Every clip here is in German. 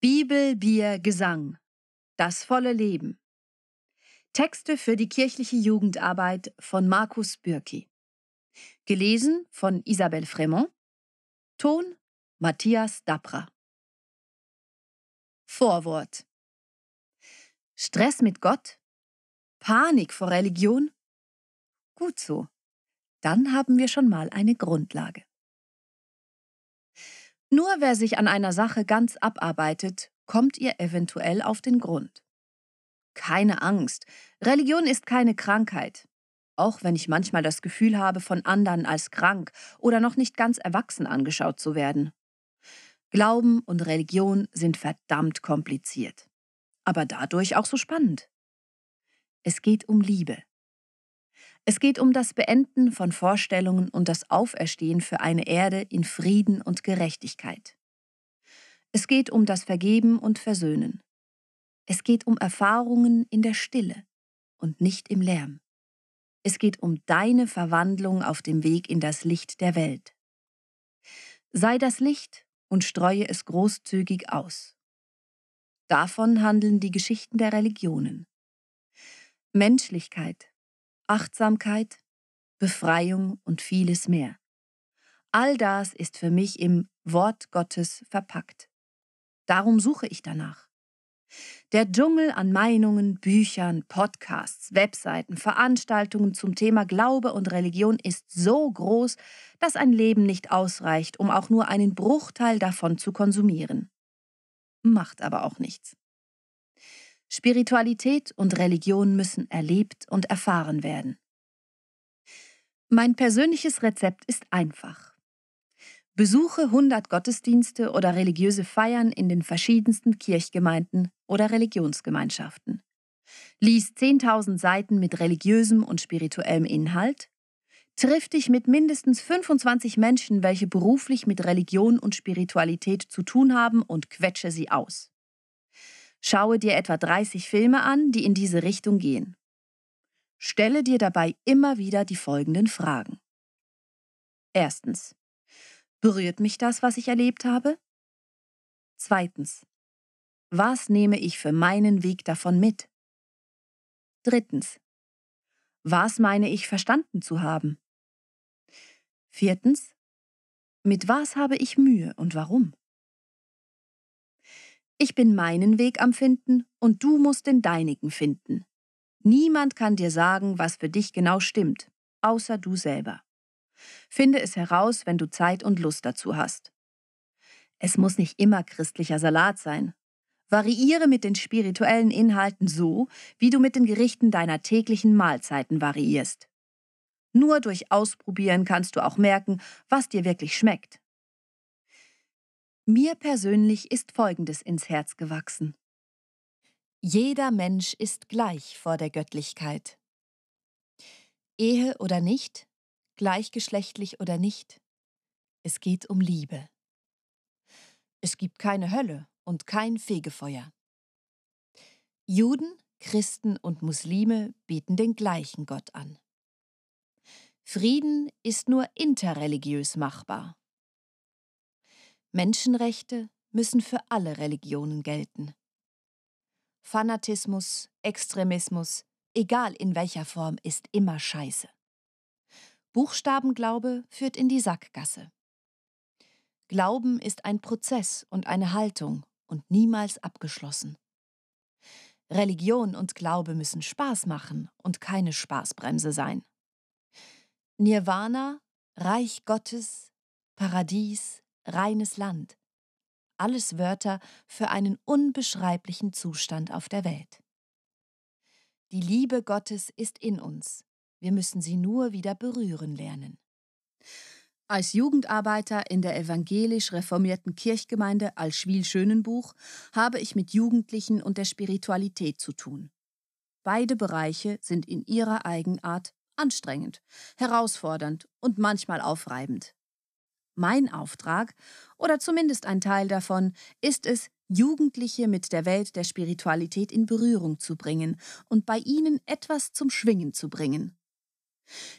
Bibel, Bier, Gesang. Das volle Leben. Texte für die kirchliche Jugendarbeit von Markus Bürki. Gelesen von Isabelle Fremont. Ton Matthias Dapra. Vorwort. Stress mit Gott? Panik vor Religion? Gut so. Dann haben wir schon mal eine Grundlage. Nur wer sich an einer Sache ganz abarbeitet, kommt ihr eventuell auf den Grund. Keine Angst, Religion ist keine Krankheit. Auch wenn ich manchmal das Gefühl habe, von anderen als krank oder noch nicht ganz erwachsen angeschaut zu werden. Glauben und Religion sind verdammt kompliziert, aber dadurch auch so spannend. Es geht um Liebe. Es geht um das Beenden von Vorstellungen und das Auferstehen für eine Erde in Frieden und Gerechtigkeit. Es geht um das Vergeben und Versöhnen. Es geht um Erfahrungen in der Stille und nicht im Lärm. Es geht um deine Verwandlung auf dem Weg in das Licht der Welt. Sei das Licht und streue es großzügig aus. Davon handeln die Geschichten der Religionen. Menschlichkeit, Achtsamkeit, Befreiung und vieles mehr. All das ist für mich im Wort Gottes verpackt. Darum suche ich danach. Der Dschungel an Meinungen, Büchern, Podcasts, Webseiten, Veranstaltungen zum Thema Glaube und Religion ist so groß, dass ein Leben nicht ausreicht, um auch nur einen Bruchteil davon zu konsumieren. Macht aber auch nichts. Spiritualität und Religion müssen erlebt und erfahren werden. Mein persönliches Rezept ist einfach. Besuche 100 Gottesdienste oder religiöse Feiern in den verschiedensten Kirchgemeinden oder Religionsgemeinschaften. Lies 10.000 Seiten mit religiösem und spirituellem Inhalt. Triff dich mit mindestens 25 Menschen, welche beruflich mit Religion und Spiritualität zu tun haben und quetsche sie aus. Schaue dir etwa 30 Filme an, die in diese Richtung gehen. Stelle dir dabei immer wieder die folgenden Fragen. Erstens. Berührt mich das, was ich erlebt habe? Zweitens. Was nehme ich für meinen Weg davon mit? Drittens. Was meine ich verstanden zu haben? Viertens. Mit was habe ich Mühe und warum? Ich bin meinen Weg am Finden und du musst den deinigen finden. Niemand kann dir sagen, was für dich genau stimmt, außer du selber. Finde es heraus, wenn du Zeit und Lust dazu hast. Es muss nicht immer christlicher Salat sein. Variiere mit den spirituellen Inhalten so, wie du mit den Gerichten deiner täglichen Mahlzeiten variierst. Nur durch Ausprobieren kannst du auch merken, was dir wirklich schmeckt. Mir persönlich ist Folgendes ins Herz gewachsen. Jeder Mensch ist gleich vor der Göttlichkeit. Ehe oder nicht, gleichgeschlechtlich oder nicht, es geht um Liebe. Es gibt keine Hölle und kein Fegefeuer. Juden, Christen und Muslime beten den gleichen Gott an. Frieden ist nur interreligiös machbar. Menschenrechte müssen für alle Religionen gelten. Fanatismus, Extremismus, egal in welcher Form, ist immer scheiße. Buchstabenglaube führt in die Sackgasse. Glauben ist ein Prozess und eine Haltung und niemals abgeschlossen. Religion und Glaube müssen Spaß machen und keine Spaßbremse sein. Nirvana, Reich Gottes, Paradies, reines Land. Alles Wörter für einen unbeschreiblichen Zustand auf der Welt. Die Liebe Gottes ist in uns. Wir müssen sie nur wieder berühren lernen. Als Jugendarbeiter in der evangelisch reformierten Kirchgemeinde Alschwil-Schönenbuch habe ich mit Jugendlichen und der Spiritualität zu tun. Beide Bereiche sind in ihrer Eigenart anstrengend, herausfordernd und manchmal aufreibend. Mein Auftrag, oder zumindest ein Teil davon, ist es, Jugendliche mit der Welt der Spiritualität in Berührung zu bringen und bei ihnen etwas zum Schwingen zu bringen.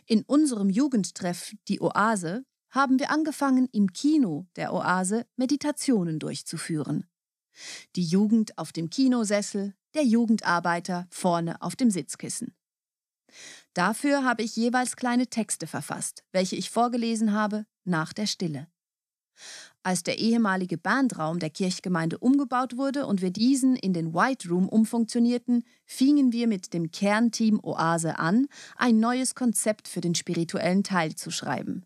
In unserem Jugendtreff Die Oase haben wir angefangen, im Kino der Oase Meditationen durchzuführen. Die Jugend auf dem Kinosessel, der Jugendarbeiter vorne auf dem Sitzkissen. Dafür habe ich jeweils kleine Texte verfasst, welche ich vorgelesen habe nach der Stille. Als der ehemalige Bandraum der Kirchgemeinde umgebaut wurde und wir diesen in den White Room umfunktionierten, fingen wir mit dem Kernteam Oase an, ein neues Konzept für den spirituellen Teil zu schreiben.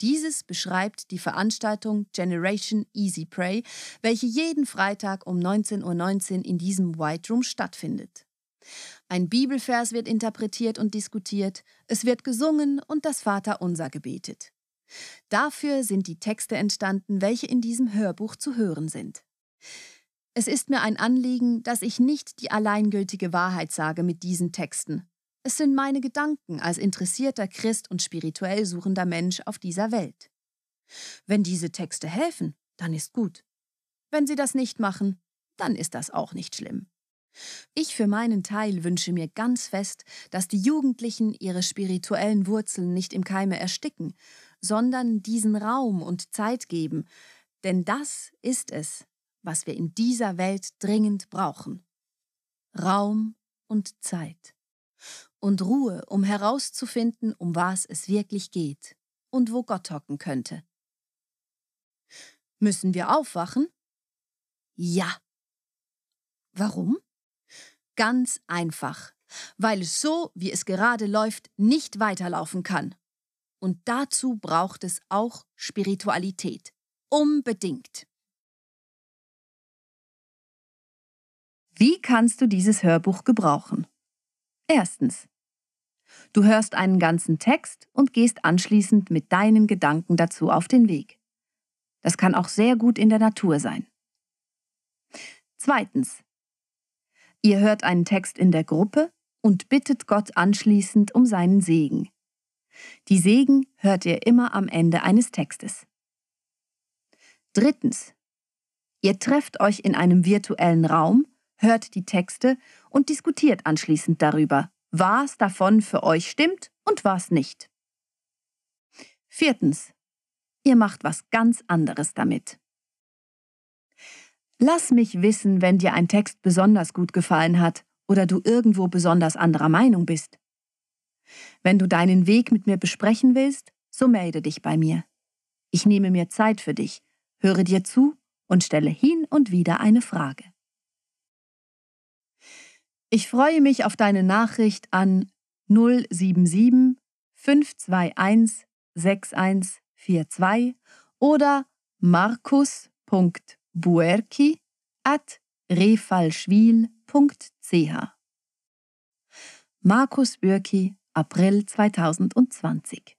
Dieses beschreibt die Veranstaltung Generation Easy Pray, welche jeden Freitag um 19.19 Uhr in diesem White Room stattfindet. Ein Bibelvers wird interpretiert und diskutiert, es wird gesungen und das Vaterunser gebetet. Dafür sind die Texte entstanden, welche in diesem Hörbuch zu hören sind. Es ist mir ein Anliegen, dass ich nicht die alleingültige Wahrheit sage mit diesen Texten. Es sind meine Gedanken als interessierter Christ und spirituell suchender Mensch auf dieser Welt. Wenn diese Texte helfen, dann ist gut. Wenn sie das nicht machen, dann ist das auch nicht schlimm. Ich für meinen Teil wünsche mir ganz fest, dass die Jugendlichen ihre spirituellen Wurzeln nicht im Keime ersticken, sondern diesen Raum und Zeit geben, denn das ist es, was wir in dieser Welt dringend brauchen. Raum und Zeit. Und Ruhe, um herauszufinden, um was es wirklich geht und wo Gott hocken könnte. Müssen wir aufwachen? Ja. Warum? Ganz einfach, weil es so, wie es gerade läuft, nicht weiterlaufen kann. Und dazu braucht es auch Spiritualität. Unbedingt. Wie kannst du dieses Hörbuch gebrauchen? Erstens. Du hörst einen ganzen Text und gehst anschließend mit deinen Gedanken dazu auf den Weg. Das kann auch sehr gut in der Natur sein. Zweitens. Ihr hört einen Text in der Gruppe und bittet Gott anschließend um seinen Segen. Die Segen hört ihr immer am Ende eines Textes. Drittens. Ihr trefft euch in einem virtuellen Raum, hört die Texte und diskutiert anschließend darüber, was davon für euch stimmt und was nicht. Viertens. Ihr macht was ganz anderes damit. Lass mich wissen, wenn dir ein Text besonders gut gefallen hat oder du irgendwo besonders anderer Meinung bist. Wenn du deinen Weg mit mir besprechen willst, so melde dich bei mir. Ich nehme mir Zeit für dich, höre dir zu und stelle hin und wieder eine Frage. Ich freue mich auf deine Nachricht an 077 521 6142 oder markus.buerki at refalschwil.ch. Markus Bürki April 2020